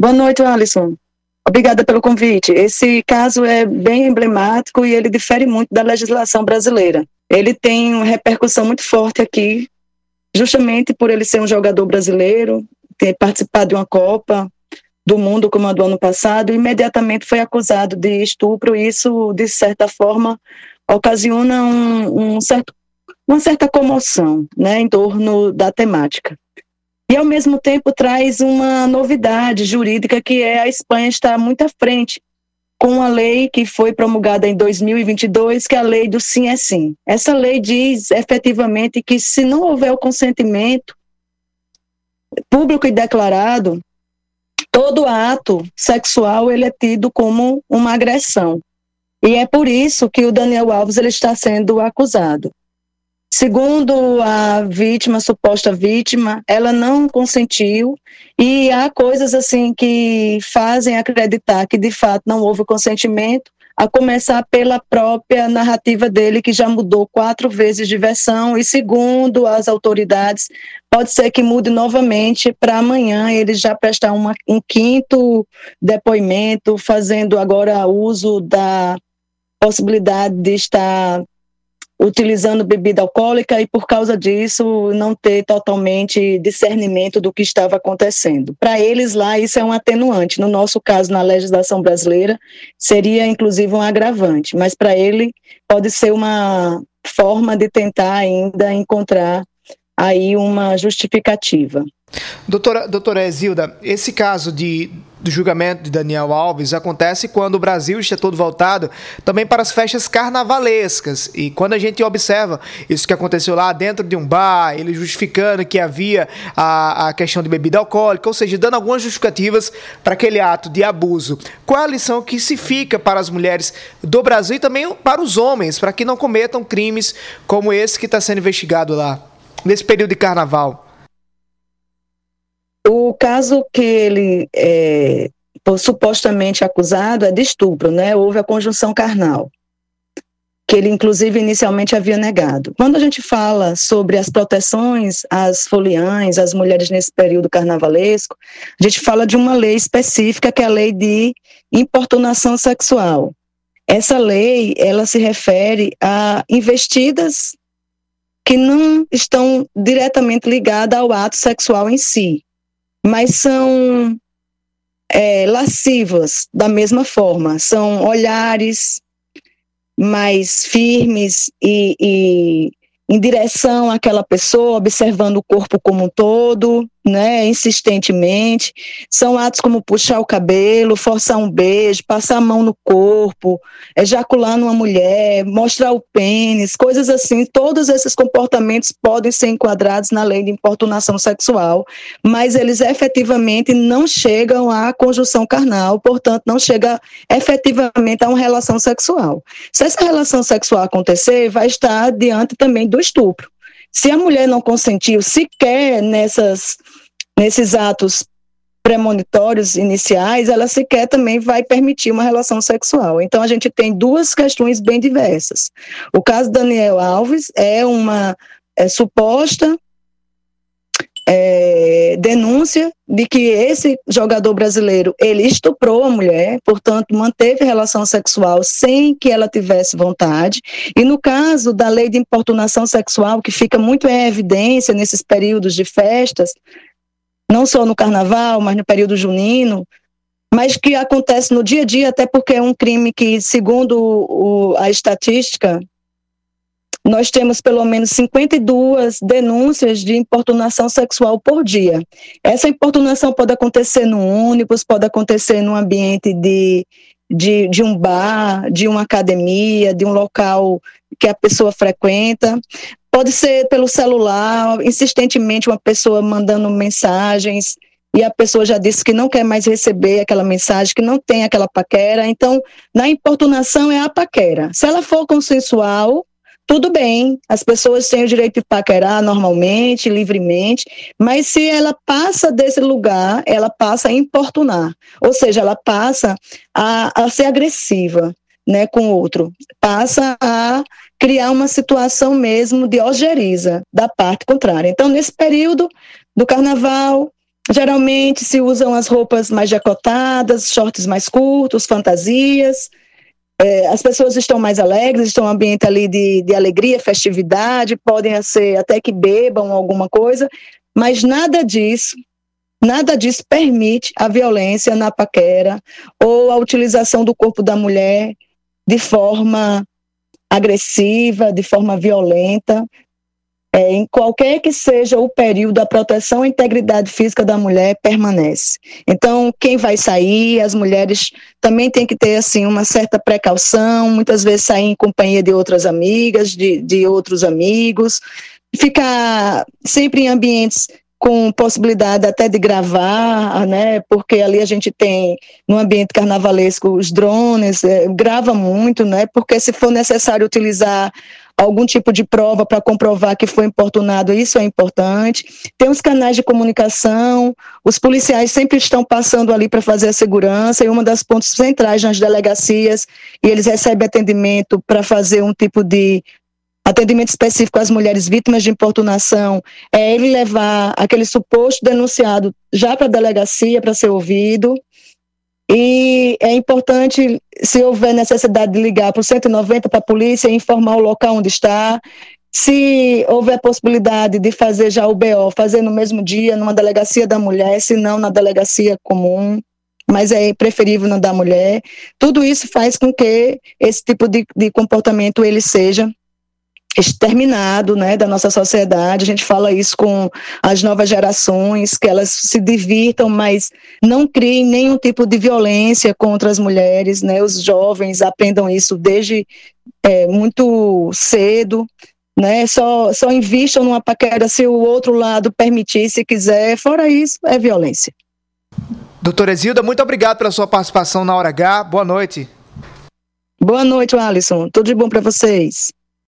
Boa noite, Alisson. Obrigada pelo convite. Esse caso é bem emblemático e ele difere muito da legislação brasileira. Ele tem uma repercussão muito forte aqui, justamente por ele ser um jogador brasileiro, ter participado de uma Copa do Mundo como a do ano passado, e imediatamente foi acusado de estupro. E isso, de certa forma, ocasiona um, um certo, uma certa comoção né, em torno da temática e ao mesmo tempo traz uma novidade jurídica que é a Espanha está muito à frente com a lei que foi promulgada em 2022, que é a lei do sim é sim. Essa lei diz efetivamente que se não houver o consentimento público e declarado, todo ato sexual ele é tido como uma agressão. E é por isso que o Daniel Alves ele está sendo acusado. Segundo a vítima, a suposta vítima, ela não consentiu. E há coisas assim que fazem acreditar que de fato não houve consentimento, a começar pela própria narrativa dele que já mudou quatro vezes de versão. E segundo as autoridades pode ser que mude novamente para amanhã ele já prestar uma, um quinto depoimento, fazendo agora uso da possibilidade de estar utilizando bebida alcoólica e por causa disso não ter totalmente discernimento do que estava acontecendo. Para eles lá isso é um atenuante. No nosso caso, na legislação brasileira, seria inclusive um agravante, mas para ele pode ser uma forma de tentar ainda encontrar aí uma justificativa. Doutora, doutora Exilda, esse caso de, do julgamento de Daniel Alves acontece quando o Brasil está todo voltado também para as festas carnavalescas. E quando a gente observa isso que aconteceu lá dentro de um bar, ele justificando que havia a, a questão de bebida alcoólica, ou seja, dando algumas justificativas para aquele ato de abuso. Qual a lição que se fica para as mulheres do Brasil e também para os homens, para que não cometam crimes como esse que está sendo investigado lá, nesse período de carnaval? O caso que ele é supostamente acusado é de estupro, né? Houve a conjunção carnal, que ele inclusive inicialmente havia negado. Quando a gente fala sobre as proteções às foliãs, às mulheres nesse período carnavalesco, a gente fala de uma lei específica que é a lei de importunação sexual. Essa lei, ela se refere a investidas que não estão diretamente ligadas ao ato sexual em si, mas são é, lascivas da mesma forma. São olhares mais firmes e, e em direção àquela pessoa, observando o corpo como um todo, né, insistentemente. São atos como puxar o cabelo, forçar um beijo, passar a mão no corpo, ejacular numa mulher, mostrar o pênis, coisas assim. Todos esses comportamentos podem ser enquadrados na lei de importunação sexual, mas eles efetivamente não chegam à conjunção carnal, portanto, não chega efetivamente a uma relação sexual. Se essa relação sexual acontecer, vai estar diante também do estupro. Se a mulher não consentiu sequer nessas, nesses atos premonitórios iniciais, ela sequer também vai permitir uma relação sexual. Então a gente tem duas questões bem diversas. O caso Daniel Alves é uma é, suposta é, denúncia de que esse jogador brasileiro ele estuprou a mulher, portanto manteve relação sexual sem que ela tivesse vontade. E no caso da lei de importunação sexual, que fica muito em evidência nesses períodos de festas, não só no carnaval, mas no período junino, mas que acontece no dia a dia, até porque é um crime que, segundo o, a estatística nós temos pelo menos 52 denúncias de importunação sexual por dia. Essa importunação pode acontecer no ônibus, pode acontecer no ambiente de, de, de um bar, de uma academia, de um local que a pessoa frequenta. Pode ser pelo celular, insistentemente uma pessoa mandando mensagens e a pessoa já disse que não quer mais receber aquela mensagem, que não tem aquela paquera. Então, na importunação é a paquera. Se ela for consensual, tudo bem, as pessoas têm o direito de paquerar normalmente, livremente, mas se ela passa desse lugar, ela passa a importunar, ou seja, ela passa a, a ser agressiva né, com o outro, passa a criar uma situação mesmo de ojeriza da parte contrária. Então, nesse período do carnaval, Geralmente se usam as roupas mais decotadas, shorts mais curtos, fantasias. É, as pessoas estão mais alegres, estão em um ambiente ali de, de alegria, festividade, podem ser até que bebam alguma coisa, mas nada disso, nada disso permite a violência na paquera ou a utilização do corpo da mulher de forma agressiva, de forma violenta, é, em qualquer que seja o período, a proteção à integridade física da mulher permanece. Então, quem vai sair, as mulheres também têm que ter assim uma certa precaução, muitas vezes sair em companhia de outras amigas, de, de outros amigos, ficar sempre em ambientes com possibilidade até de gravar, né? Porque ali a gente tem no ambiente carnavalesco os drones, é, grava muito, né? Porque se for necessário utilizar algum tipo de prova para comprovar que foi importunado, isso é importante. Tem os canais de comunicação, os policiais sempre estão passando ali para fazer a segurança, e uma das pontos centrais nas delegacias, e eles recebem atendimento para fazer um tipo de atendimento específico às mulheres vítimas de importunação, é ele levar aquele suposto denunciado já para a delegacia para ser ouvido. E é importante, se houver necessidade de ligar para o 190 para a polícia e informar o local onde está. Se houver possibilidade de fazer já o BO, fazer no mesmo dia, numa delegacia da mulher, se não na delegacia comum, mas é preferível na da mulher. Tudo isso faz com que esse tipo de, de comportamento ele seja exterminado né, da nossa sociedade. A gente fala isso com as novas gerações, que elas se divirtam, mas não criem nenhum tipo de violência contra as mulheres. Né? Os jovens aprendam isso desde é, muito cedo. Né? Só, só invistam numa paquera se o outro lado permitir, se quiser. Fora isso, é violência. Doutora Exilda, muito obrigado pela sua participação na Hora H. Boa noite. Boa noite, Alisson. Tudo de bom para vocês.